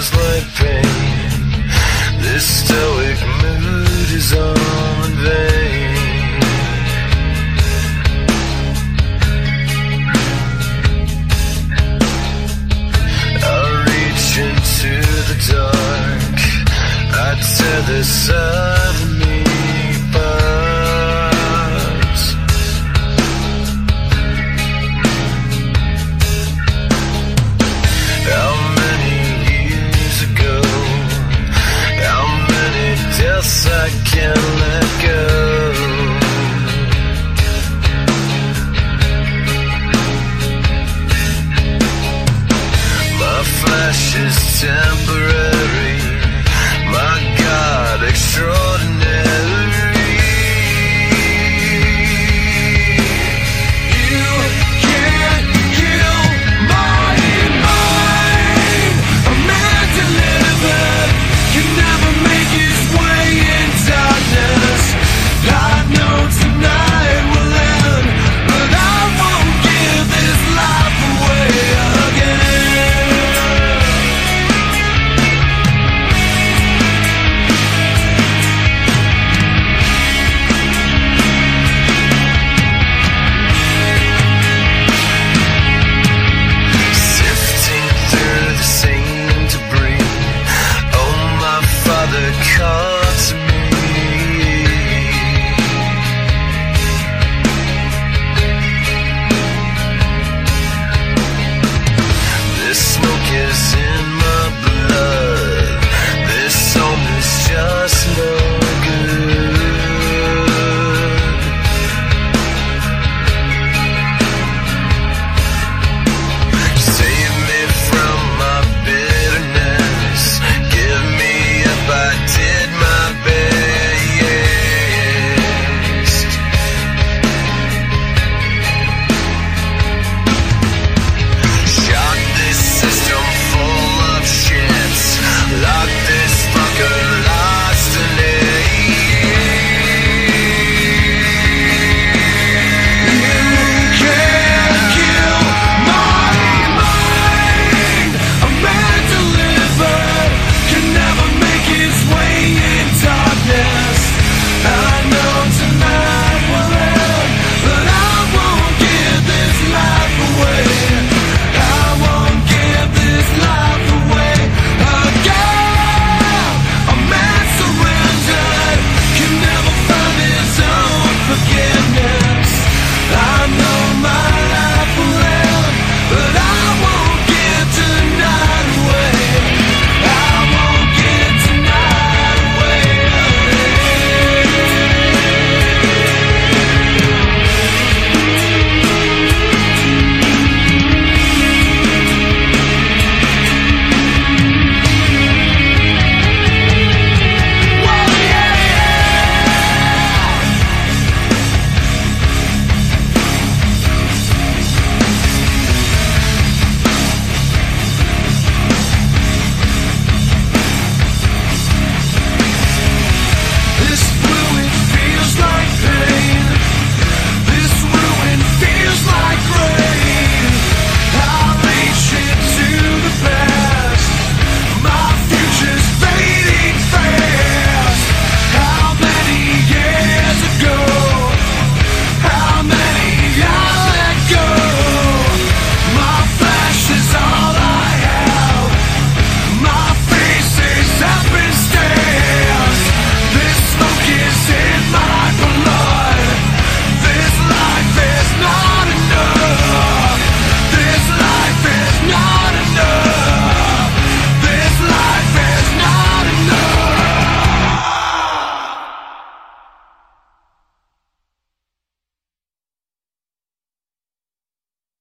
smells like pain. This stoic mood is on. September